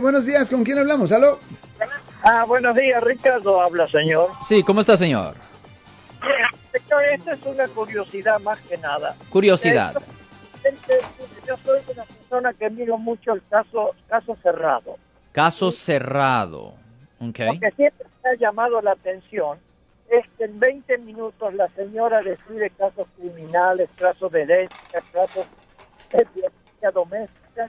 Buenos días, ¿con quién hablamos? ¿Aló? Ah, buenos días, Ricardo habla, señor. Sí, ¿cómo está, señor? Señor, esta es una curiosidad más que nada. Curiosidad. Yo soy una persona que miro mucho el caso, caso cerrado. Caso cerrado. Ok. Lo que siempre me ha llamado la atención es que en 20 minutos la señora describe casos criminales, casos de herencia, casos de violencia doméstica.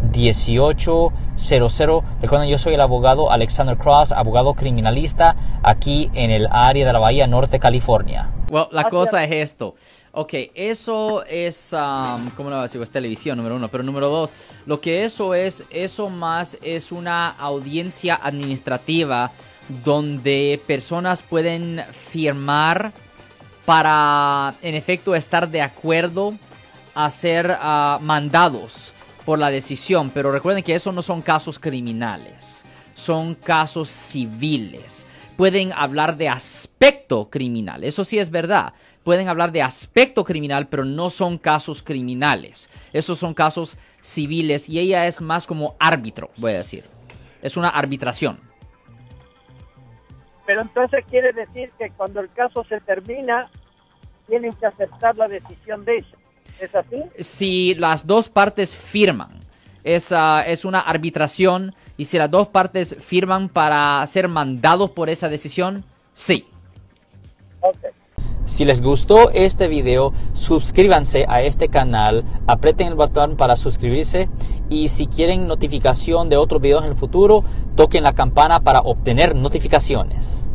1-800-530-1800. Recuerden, yo soy el abogado Alexander Cross, abogado criminalista aquí en el área de la Bahía Norte, California. Well, la cosa es esto. Ok, eso es, um, ¿cómo lo decir? Es televisión, número uno. Pero número dos, lo que eso es, eso más es una audiencia administrativa donde personas pueden firmar para, en efecto, estar de acuerdo a ser ah, mandados por la decisión. Pero recuerden que eso no son casos criminales, son casos civiles. Pueden hablar de aspecto criminal, eso sí es verdad. Pueden hablar de aspecto criminal, pero no son casos criminales. Esos son casos civiles y ella es más como árbitro, voy a decir. Es una arbitración. Pero entonces quiere decir que cuando el caso se termina, tienen que aceptar la decisión de ella. ¿Es así? Si las dos partes firman, es, ah, es una arbitración y si las dos partes firman para ser mandados por esa decisión, sí. Ok. Si les gustó este video, suscríbanse a este canal, aprieten el botón para suscribirse y si quieren notificación de otros videos en el futuro, toquen la campana para obtener notificaciones.